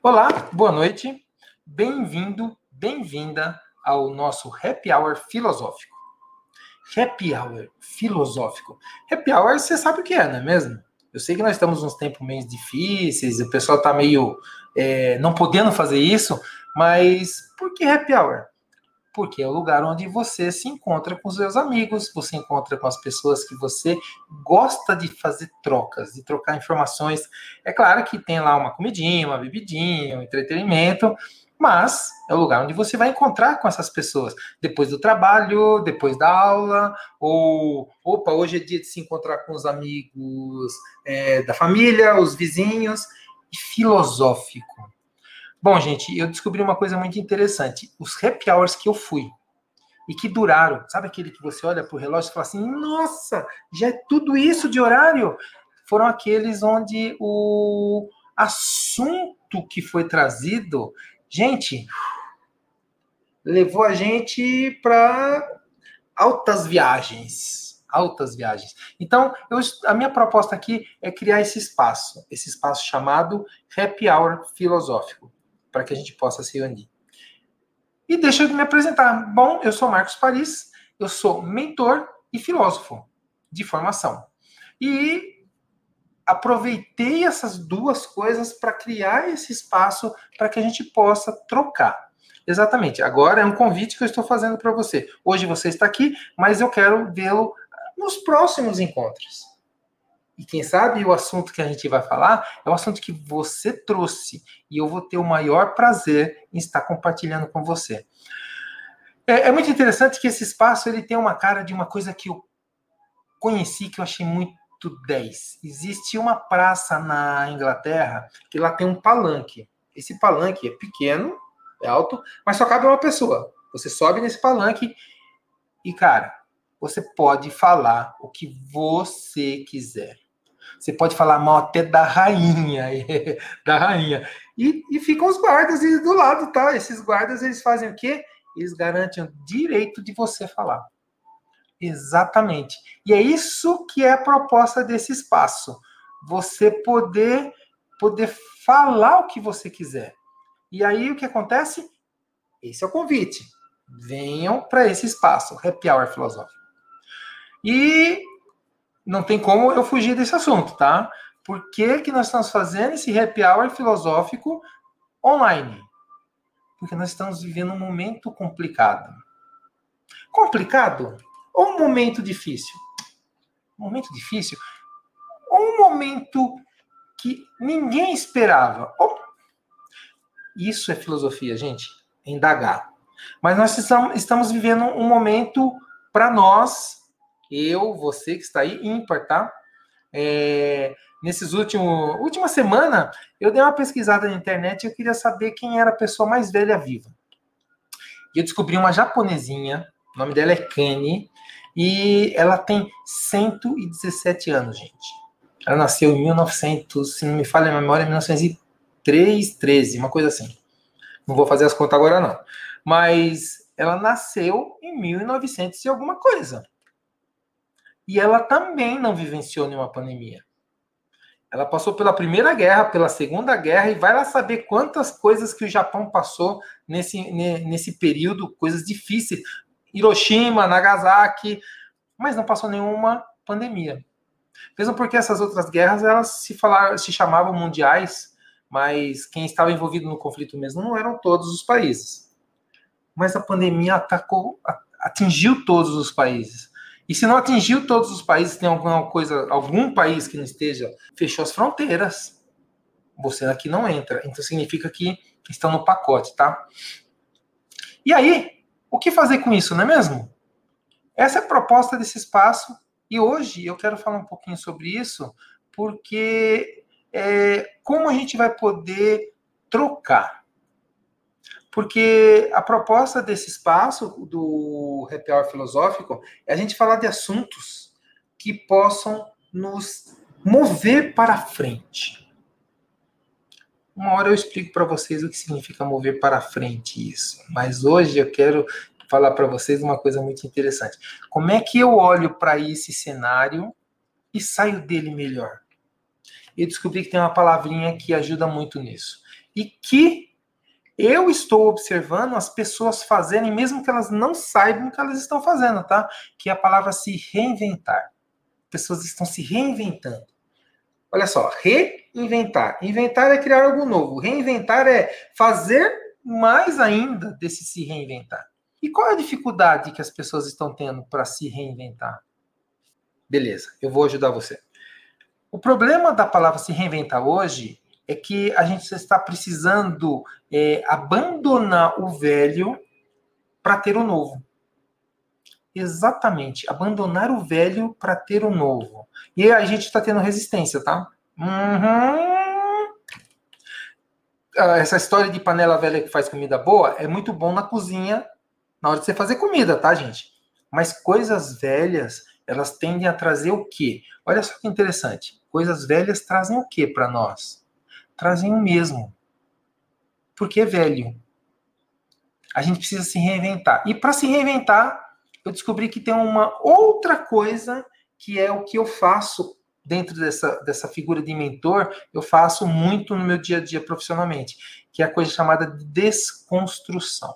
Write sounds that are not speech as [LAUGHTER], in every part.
Olá, boa noite. Bem-vindo, bem-vinda ao nosso Happy Hour filosófico. Happy Hour filosófico. Happy Hour, você sabe o que é, não é mesmo? Eu sei que nós estamos uns tempos meio difíceis, o pessoal está meio é, não podendo fazer isso, mas por que Happy Hour? Porque é o lugar onde você se encontra com os seus amigos, você encontra com as pessoas que você gosta de fazer trocas, de trocar informações. É claro que tem lá uma comidinha, uma bebidinha, um entretenimento, mas é o lugar onde você vai encontrar com essas pessoas depois do trabalho, depois da aula, ou opa, hoje é dia de se encontrar com os amigos é, da família, os vizinhos, filosófico. Bom, gente, eu descobri uma coisa muito interessante. Os happy hours que eu fui e que duraram, sabe aquele que você olha para o relógio e fala assim: nossa, já é tudo isso de horário? Foram aqueles onde o assunto que foi trazido, gente, levou a gente para altas viagens. Altas viagens. Então, eu, a minha proposta aqui é criar esse espaço, esse espaço chamado Happy Hour Filosófico para que a gente possa se unir. E deixa eu me apresentar. Bom, eu sou Marcos Paris, eu sou mentor e filósofo de formação. E aproveitei essas duas coisas para criar esse espaço para que a gente possa trocar. Exatamente. Agora é um convite que eu estou fazendo para você. Hoje você está aqui, mas eu quero vê-lo nos próximos encontros. E quem sabe o assunto que a gente vai falar é o assunto que você trouxe. E eu vou ter o maior prazer em estar compartilhando com você. É, é muito interessante que esse espaço ele tem uma cara de uma coisa que eu conheci, que eu achei muito 10. Existe uma praça na Inglaterra que lá tem um palanque. Esse palanque é pequeno, é alto, mas só cabe uma pessoa. Você sobe nesse palanque e, cara, você pode falar o que você quiser. Você pode falar mal até da rainha, [LAUGHS] da rainha. E, e ficam os guardas do lado, tá? Esses guardas, eles fazem o quê? Eles garantem o direito de você falar. Exatamente. E é isso que é a proposta desse espaço. Você poder poder falar o que você quiser. E aí o que acontece? Esse é o convite. Venham para esse espaço, Happy Hour Filosófico. E não tem como eu fugir desse assunto, tá? Por que, que nós estamos fazendo esse happy hour filosófico online? Porque nós estamos vivendo um momento complicado. Complicado? Ou um momento difícil? Um momento difícil? Ou um momento que ninguém esperava? Isso é filosofia, gente. É indagar. Mas nós estamos vivendo um momento para nós eu, você que está aí, ímpar, tá? É, nesses últimos última semana, eu dei uma pesquisada na internet e eu queria saber quem era a pessoa mais velha viva. E eu descobri uma japonesinha, o nome dela é Kani, e ela tem 117 anos, gente. Ela nasceu em 1900, se não me falha a memória, 1903, 13, uma coisa assim. Não vou fazer as contas agora não. Mas ela nasceu em 1900 e alguma coisa. E ela também não vivenciou nenhuma pandemia. Ela passou pela Primeira Guerra, pela Segunda Guerra, e vai lá saber quantas coisas que o Japão passou nesse, nesse período, coisas difíceis. Hiroshima, Nagasaki, mas não passou nenhuma pandemia. Mesmo porque essas outras guerras elas se, falaram, se chamavam mundiais, mas quem estava envolvido no conflito mesmo não eram todos os países. Mas a pandemia atacou, atingiu todos os países. E se não atingiu todos os países, tem alguma coisa, algum país que não esteja, fechou as fronteiras. Você aqui não entra. Então significa que estão no pacote, tá? E aí, o que fazer com isso, não é mesmo? Essa é a proposta desse espaço. E hoje eu quero falar um pouquinho sobre isso, porque é, como a gente vai poder trocar porque a proposta desse espaço do Happy Hour Filosófico é a gente falar de assuntos que possam nos mover para frente. Uma hora eu explico para vocês o que significa mover para frente isso, mas hoje eu quero falar para vocês uma coisa muito interessante. Como é que eu olho para esse cenário e saio dele melhor? Eu descobri que tem uma palavrinha que ajuda muito nisso. e que eu estou observando as pessoas fazerem, mesmo que elas não saibam o que elas estão fazendo, tá? Que é a palavra se reinventar. Pessoas estão se reinventando. Olha só, reinventar. Inventar é criar algo novo. Reinventar é fazer mais ainda desse se reinventar. E qual é a dificuldade que as pessoas estão tendo para se reinventar? Beleza, eu vou ajudar você. O problema da palavra se reinventar hoje é que a gente está precisando é, abandonar o velho para ter o novo. Exatamente, abandonar o velho para ter o novo. E a gente está tendo resistência, tá? Uhum. Essa história de panela velha que faz comida boa é muito bom na cozinha, na hora de você fazer comida, tá, gente? Mas coisas velhas, elas tendem a trazer o quê? Olha só que interessante. Coisas velhas trazem o quê para nós? Trazem o mesmo. Porque é velho. A gente precisa se reinventar. E para se reinventar, eu descobri que tem uma outra coisa que é o que eu faço dentro dessa, dessa figura de mentor, eu faço muito no meu dia a dia profissionalmente, que é a coisa chamada de desconstrução.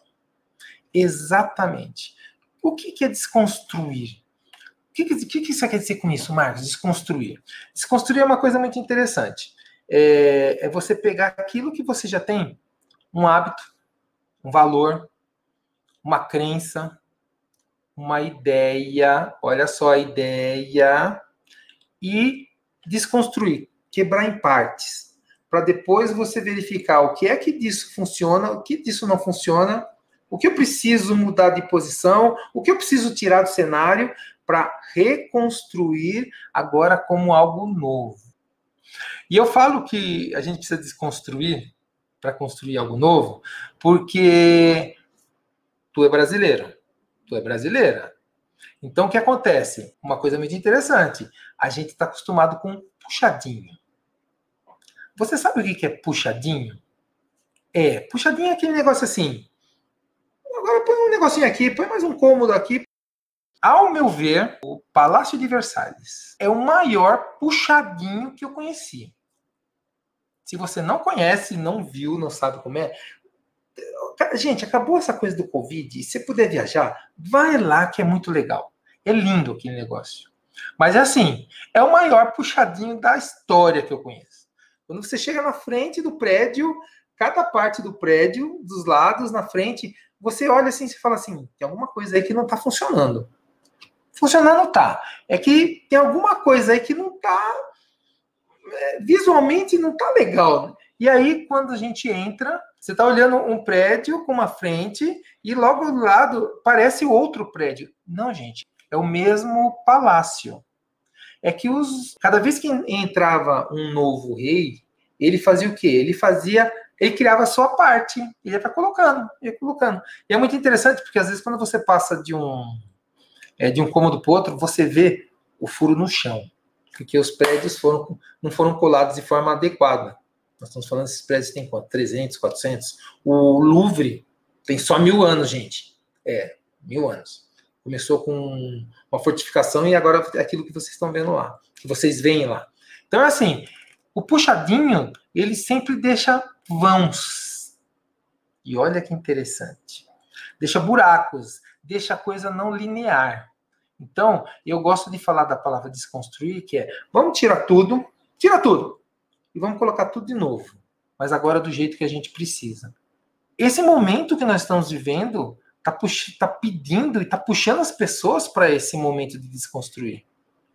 Exatamente. O que, que é desconstruir? O que, que, que você quer dizer com isso, Marcos? Desconstruir. Desconstruir é uma coisa muito interessante. É, é você pegar aquilo que você já tem, um hábito, um valor, uma crença, uma ideia, olha só a ideia, e desconstruir, quebrar em partes, para depois você verificar o que é que disso funciona, o que disso não funciona, o que eu preciso mudar de posição, o que eu preciso tirar do cenário para reconstruir agora como algo novo. E eu falo que a gente precisa desconstruir para construir algo novo, porque tu é brasileiro tu é brasileira. Então, o que acontece? Uma coisa muito interessante. A gente está acostumado com puxadinho. Você sabe o que é puxadinho? É, puxadinho é aquele negócio assim. Agora põe um negocinho aqui, põe mais um cômodo aqui. Ao meu ver, o Palácio de Versalhes é o maior puxadinho que eu conheci. Se você não conhece, não viu, não sabe como é, Gente, acabou essa coisa do Covid. Se você puder viajar, vai lá que é muito legal. É lindo aquele negócio. Mas assim, é o maior puxadinho da história que eu conheço. Quando você chega na frente do prédio, cada parte do prédio, dos lados, na frente, você olha assim e fala assim: tem alguma coisa aí que não está funcionando. Funcionando tá. É que tem alguma coisa aí que não está. É, visualmente não está legal. E aí, quando a gente entra, você está olhando um prédio com uma frente e logo do lado parece outro prédio. Não, gente, é o mesmo palácio. É que os cada vez que entrava um novo rei, ele fazia o quê? Ele fazia, ele criava a sua parte, ele ia colocando, ia colocando. E é muito interessante porque às vezes quando você passa de um é, de um cômodo para outro, você vê o furo no chão, porque os prédios foram, não foram colados de forma adequada. Nós estamos falando desses prédios tem quanto? 300, 400? O Louvre tem só mil anos, gente. É, mil anos. Começou com uma fortificação e agora é aquilo que vocês estão vendo lá, que vocês veem lá. Então, é assim, o puxadinho, ele sempre deixa vãos. E olha que interessante. Deixa buracos, deixa a coisa não linear. Então, eu gosto de falar da palavra desconstruir, que é, vamos tirar tudo, tira tudo e vamos colocar tudo de novo, mas agora do jeito que a gente precisa. Esse momento que nós estamos vivendo está tá pedindo e está puxando as pessoas para esse momento de desconstruir.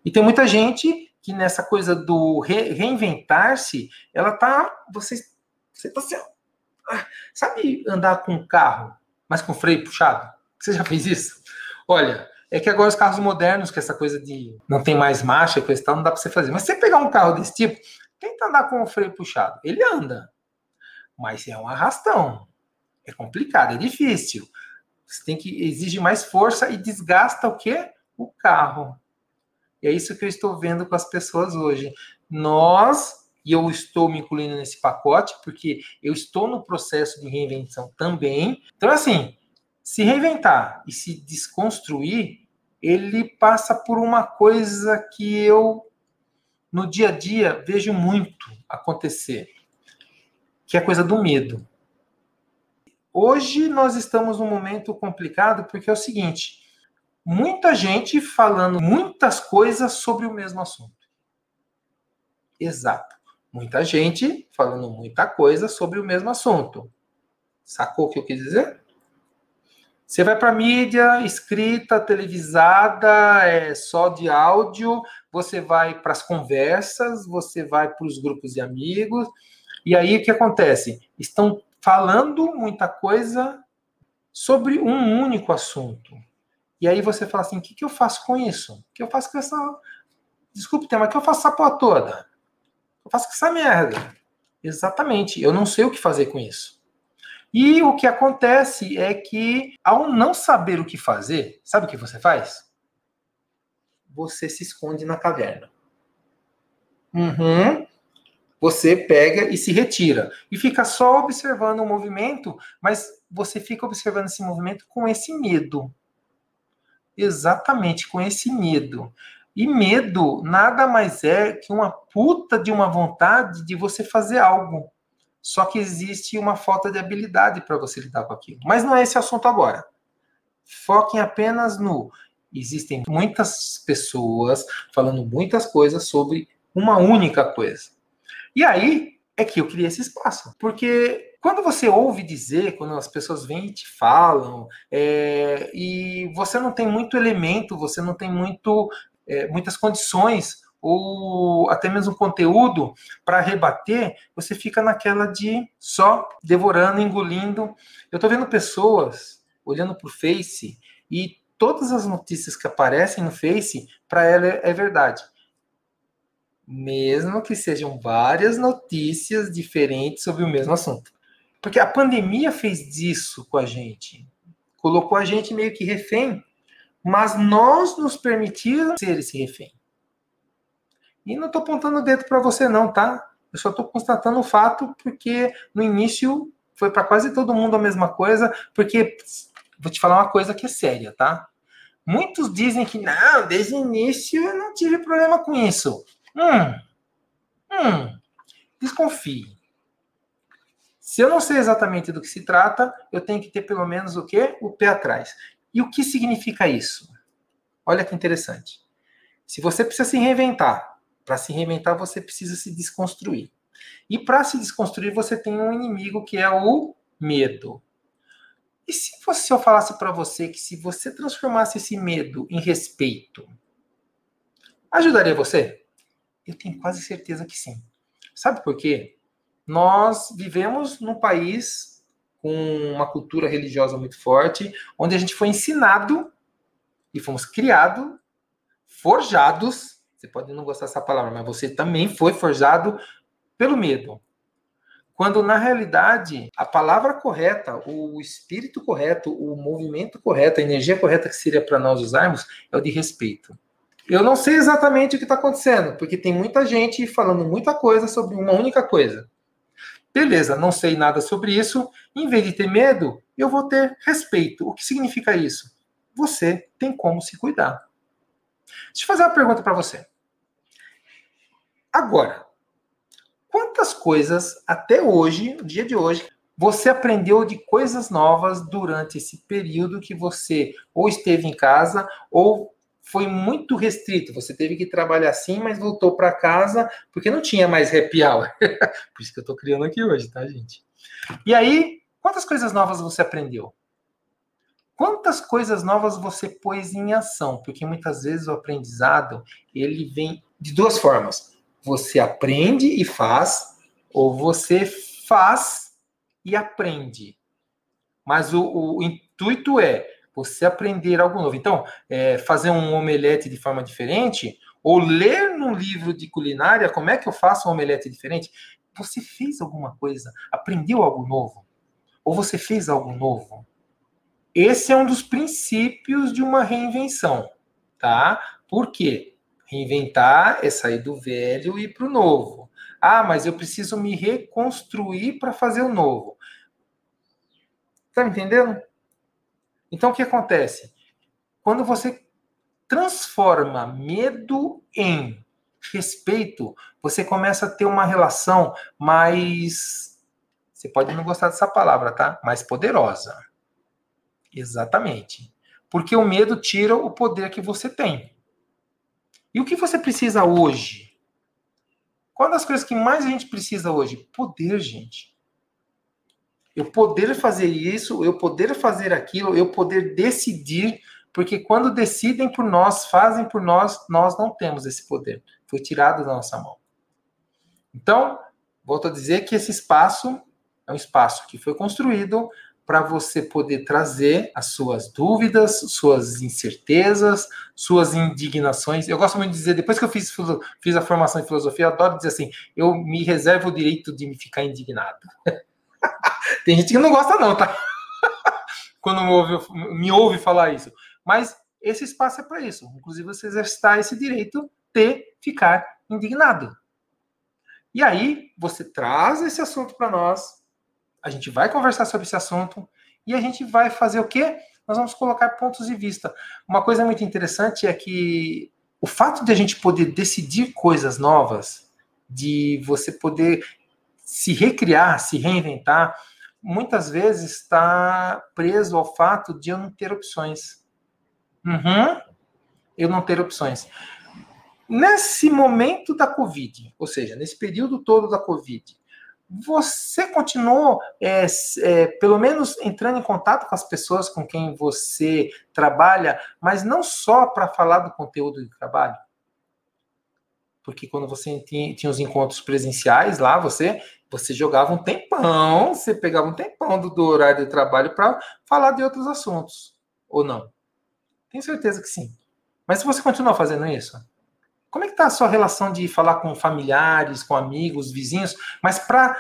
E tem muita gente que nessa coisa do re, reinventar-se, ela tá. Você, você tá assim, ah, sabe andar com um carro, mas com freio puxado? Você já fez isso? Olha, é que agora os carros modernos, que essa coisa de não tem mais marcha, coisa e tal, não dá para você fazer. Mas se você pegar um carro desse tipo, Tenta andar com o freio puxado. Ele anda, mas é um arrastão. É complicado, é difícil. Você tem que exige mais força e desgasta o quê? O carro. E é isso que eu estou vendo com as pessoas hoje. Nós, e eu estou me incluindo nesse pacote, porque eu estou no processo de reinvenção também. Então, assim, se reinventar e se desconstruir, ele passa por uma coisa que eu no dia a dia vejo muito acontecer. que é coisa do medo. Hoje nós estamos num momento complicado porque é o seguinte: muita gente falando muitas coisas sobre o mesmo assunto. Exato. Muita gente falando muita coisa sobre o mesmo assunto. Sacou o que eu quis dizer? Você vai para mídia escrita, televisada, é só de áudio, você vai para as conversas, você vai para os grupos de amigos, e aí o que acontece? Estão falando muita coisa sobre um único assunto. E aí você fala assim: o que, que eu faço com isso? O que eu faço com essa. Desculpe, mas o que eu faço essa porra toda? Eu faço com essa merda. Exatamente, eu não sei o que fazer com isso. E o que acontece é que, ao não saber o que fazer, sabe o que você faz? Você se esconde na caverna. Uhum. Você pega e se retira. E fica só observando o movimento, mas você fica observando esse movimento com esse medo. Exatamente, com esse medo. E medo nada mais é que uma puta de uma vontade de você fazer algo. Só que existe uma falta de habilidade para você lidar com aquilo. Mas não é esse assunto agora. Foquem apenas no. Existem muitas pessoas falando muitas coisas sobre uma única coisa. E aí é que eu criei esse espaço. Porque quando você ouve dizer, quando as pessoas vêm e te falam, é, e você não tem muito elemento, você não tem muito, é, muitas condições ou até mesmo conteúdo para rebater, você fica naquela de só devorando, engolindo. Eu estou vendo pessoas olhando para o Face e todas as notícias que aparecem no Face, para ela é verdade. Mesmo que sejam várias notícias diferentes sobre o mesmo assunto. Porque a pandemia fez disso com a gente. Colocou a gente meio que refém, mas nós nos permitimos ser esse refém. E não estou apontando o dedo para você, não, tá? Eu só estou constatando o fato porque no início foi para quase todo mundo a mesma coisa, porque vou te falar uma coisa que é séria, tá? Muitos dizem que não, desde o início eu não tive problema com isso. Hum, hum, desconfie. Se eu não sei exatamente do que se trata, eu tenho que ter pelo menos o quê? O pé atrás. E o que significa isso? Olha que interessante. Se você precisa se reinventar, para se reinventar, você precisa se desconstruir. E para se desconstruir, você tem um inimigo que é o medo. E se, você, eu falasse para você que se você transformasse esse medo em respeito, ajudaria você? Eu tenho quase certeza que sim. Sabe por quê? Nós vivemos num país com uma cultura religiosa muito forte, onde a gente foi ensinado e fomos criados, forjados você pode não gostar dessa palavra, mas você também foi forjado pelo medo. Quando na realidade a palavra correta, o espírito correto, o movimento correto, a energia correta que seria para nós usarmos é o de respeito. Eu não sei exatamente o que está acontecendo, porque tem muita gente falando muita coisa sobre uma única coisa. Beleza, não sei nada sobre isso. Em vez de ter medo, eu vou ter respeito. O que significa isso? Você tem como se cuidar. Deixa eu fazer uma pergunta para você. Agora, quantas coisas até hoje, no dia de hoje, você aprendeu de coisas novas durante esse período que você ou esteve em casa ou foi muito restrito. Você teve que trabalhar assim, mas voltou para casa porque não tinha mais happy hour. [LAUGHS] Por isso que eu estou criando aqui hoje, tá, gente? E aí, quantas coisas novas você aprendeu? Quantas coisas novas você pôs em ação? Porque muitas vezes o aprendizado ele vem de duas formas. Você aprende e faz, ou você faz e aprende. Mas o, o intuito é você aprender algo novo. Então, é, fazer um omelete de forma diferente, ou ler num livro de culinária como é que eu faço um omelete diferente. Você fez alguma coisa, aprendeu algo novo, ou você fez algo novo. Esse é um dos princípios de uma reinvenção, tá? Por quê? Reinventar é sair do velho e ir para o novo. Ah, mas eu preciso me reconstruir para fazer o novo. Tá me entendendo? Então o que acontece? Quando você transforma medo em respeito, você começa a ter uma relação mais Você pode não gostar dessa palavra, tá? Mais poderosa. Exatamente. Porque o medo tira o poder que você tem. E o que você precisa hoje? Qual das coisas que mais a gente precisa hoje? Poder, gente. Eu poder fazer isso, eu poder fazer aquilo, eu poder decidir, porque quando decidem por nós, fazem por nós, nós não temos esse poder. Foi tirado da nossa mão. Então, volto a dizer que esse espaço é um espaço que foi construído para você poder trazer as suas dúvidas, suas incertezas, suas indignações. Eu gosto muito de dizer, depois que eu fiz, fiz a formação em filosofia, eu adoro dizer assim: eu me reservo o direito de me ficar indignado. [LAUGHS] Tem gente que não gosta, não, tá? [LAUGHS] Quando me ouve, me ouve falar isso. Mas esse espaço é para isso. Inclusive, você exercitar esse direito de ficar indignado. E aí, você traz esse assunto para nós, a gente vai conversar sobre esse assunto e a gente vai fazer o quê? Nós vamos colocar pontos de vista. Uma coisa muito interessante é que o fato de a gente poder decidir coisas novas, de você poder se recriar, se reinventar, muitas vezes está preso ao fato de eu não ter opções. Uhum, eu não ter opções. Nesse momento da Covid, ou seja, nesse período todo da Covid, você continuou, é, é, pelo menos, entrando em contato com as pessoas com quem você trabalha, mas não só para falar do conteúdo de trabalho? Porque quando você tinha, tinha, os encontros presenciais lá, você você jogava um tempão, você pegava um tempão do, do horário de trabalho para falar de outros assuntos, ou não? Tenho certeza que sim. Mas se você continua fazendo isso, como é que está a sua relação de falar com familiares, com amigos, vizinhos, mas para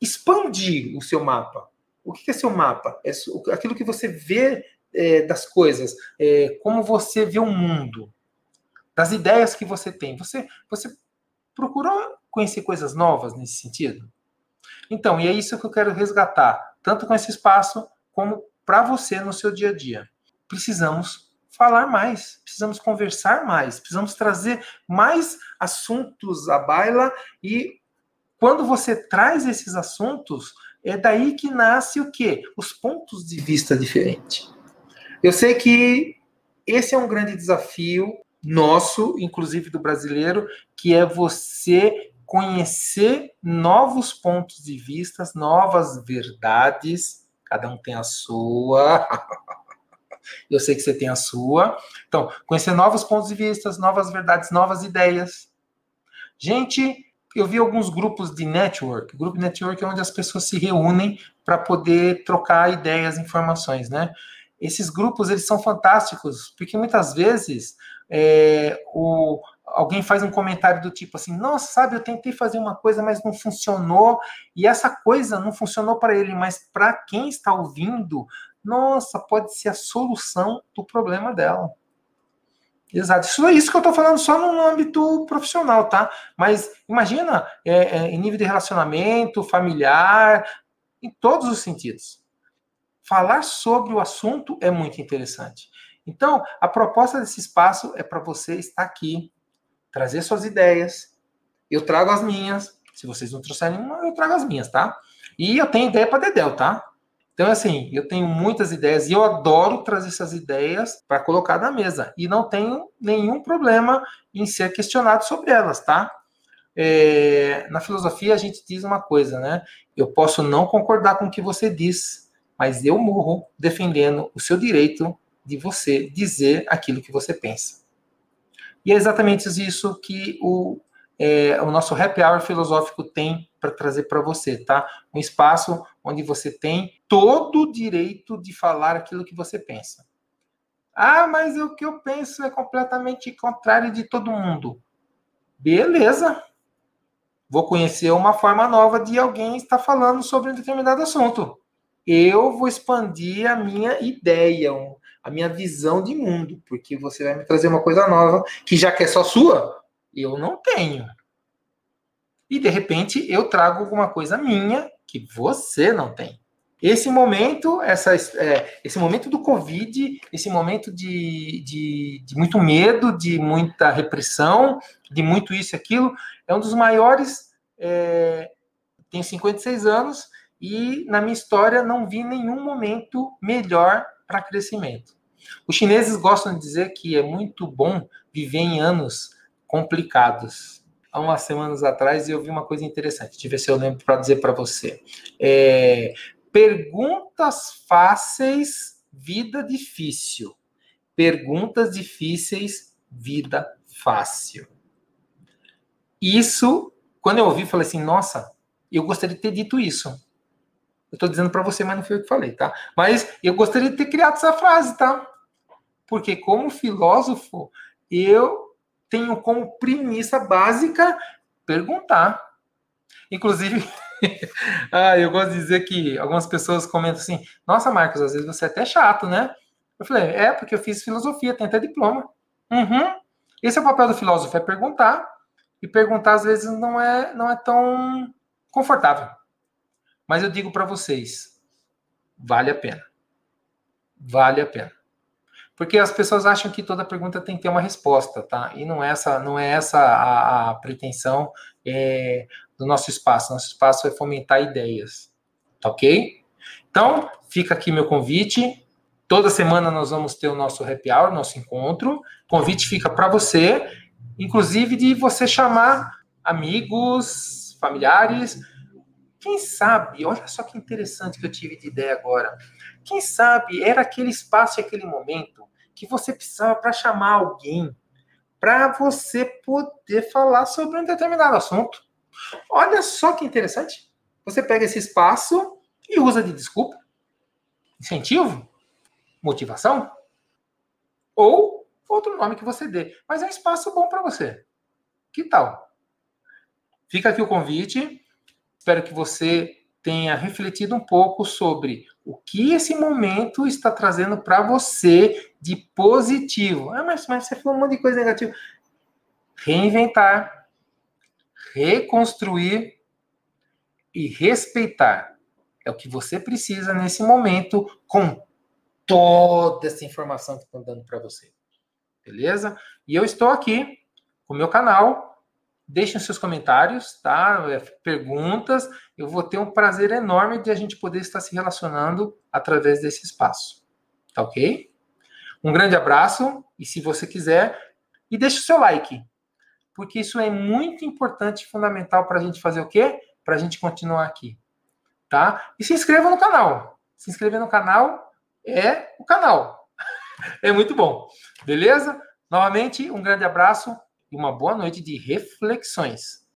expandir o seu mapa? O que é seu mapa? É aquilo que você vê é, das coisas, é, como você vê o mundo, das ideias que você tem. Você, você procurou conhecer coisas novas nesse sentido? Então, e é isso que eu quero resgatar, tanto com esse espaço como para você no seu dia a dia. Precisamos falar mais, precisamos conversar mais, precisamos trazer mais assuntos à baila e quando você traz esses assuntos, é daí que nasce o quê? Os pontos de vista diferentes. Eu sei que esse é um grande desafio nosso, inclusive do brasileiro, que é você conhecer novos pontos de vista, novas verdades, cada um tem a sua. [LAUGHS] eu sei que você tem a sua. Então, conhecer novos pontos de vista, novas verdades, novas ideias. Gente, eu vi alguns grupos de network. Grupo de network é onde as pessoas se reúnem para poder trocar ideias, informações, né? Esses grupos, eles são fantásticos, porque muitas vezes é, o, alguém faz um comentário do tipo assim, nossa, sabe, eu tentei fazer uma coisa, mas não funcionou, e essa coisa não funcionou para ele, mas para quem está ouvindo, nossa, pode ser a solução do problema dela. Exato. Isso é isso que eu estou falando só no âmbito profissional, tá? Mas imagina é, é, em nível de relacionamento, familiar, em todos os sentidos. Falar sobre o assunto é muito interessante. Então, a proposta desse espaço é para você estar aqui, trazer suas ideias. Eu trago as minhas. Se vocês não trouxerem nenhuma, eu trago as minhas, tá? E eu tenho ideia para Dedel, tá? Então, assim, eu tenho muitas ideias e eu adoro trazer essas ideias para colocar na mesa. E não tenho nenhum problema em ser questionado sobre elas, tá? É, na filosofia, a gente diz uma coisa, né? Eu posso não concordar com o que você diz, mas eu morro defendendo o seu direito de você dizer aquilo que você pensa. E é exatamente isso que o é, o nosso happy hour filosófico tem para trazer para você, tá? Um espaço onde você tem todo o direito de falar aquilo que você pensa. Ah, mas o que eu penso é completamente contrário de todo mundo. Beleza. Vou conhecer uma forma nova de alguém estar falando sobre um determinado assunto. Eu vou expandir a minha ideia, a minha visão de mundo, porque você vai me trazer uma coisa nova que já que é só sua, eu não tenho. E de repente eu trago alguma coisa minha que você não tem. Esse momento, essa, é, esse momento do Covid, esse momento de, de, de, muito medo, de muita repressão, de muito isso e aquilo, é um dos maiores. É, tenho 56 anos e na minha história não vi nenhum momento melhor para crescimento. Os chineses gostam de dizer que é muito bom viver em anos complicados. Há umas semanas atrás eu vi uma coisa interessante, deixa eu ver se eu lembro para dizer para você. É, perguntas fáceis, vida difícil. Perguntas difíceis, vida fácil. Isso, quando eu ouvi, falei assim: nossa, eu gostaria de ter dito isso. Eu estou dizendo para você, mas não foi eu que falei, tá? Mas eu gostaria de ter criado essa frase, tá? Porque, como filósofo, eu tenho como premissa básica perguntar. Inclusive, [LAUGHS] ah, eu gosto de dizer que algumas pessoas comentam assim: Nossa, Marcos, às vezes você é até chato, né? Eu falei: É, porque eu fiz filosofia, tenho até diploma. Uhum. Esse é o papel do filósofo: é perguntar. E perguntar, às vezes, não é, não é tão confortável. Mas eu digo para vocês: vale a pena. Vale a pena. Porque as pessoas acham que toda pergunta tem que ter uma resposta, tá? E não é essa, não é essa a, a pretensão é, do nosso espaço. Nosso espaço é fomentar ideias, tá ok? Então, fica aqui meu convite. Toda semana nós vamos ter o nosso happy hour, nosso encontro. O convite fica para você, inclusive de você chamar amigos, familiares. Quem sabe, olha só que interessante que eu tive de ideia agora. Quem sabe era aquele espaço e aquele momento que você precisava para chamar alguém para você poder falar sobre um determinado assunto. Olha só que interessante. Você pega esse espaço e usa de desculpa, incentivo, motivação ou outro nome que você dê. Mas é um espaço bom para você. Que tal? Fica aqui o convite. Espero que você tenha refletido um pouco sobre o que esse momento está trazendo para você de positivo. Ah, mas, mas você falou um monte de coisa negativa. Reinventar, reconstruir e respeitar. É o que você precisa nesse momento com toda essa informação que estão dando para você. Beleza? E eu estou aqui com o meu canal Deixem seus comentários, tá? É, perguntas. Eu vou ter um prazer enorme de a gente poder estar se relacionando através desse espaço. Tá ok? Um grande abraço e se você quiser, e deixe o seu like, porque isso é muito importante e fundamental para a gente fazer o quê? Para a gente continuar aqui, tá? E se inscreva no canal. Se inscrever no canal é o canal. [LAUGHS] é muito bom, beleza? Novamente, um grande abraço e uma boa noite de reflexões.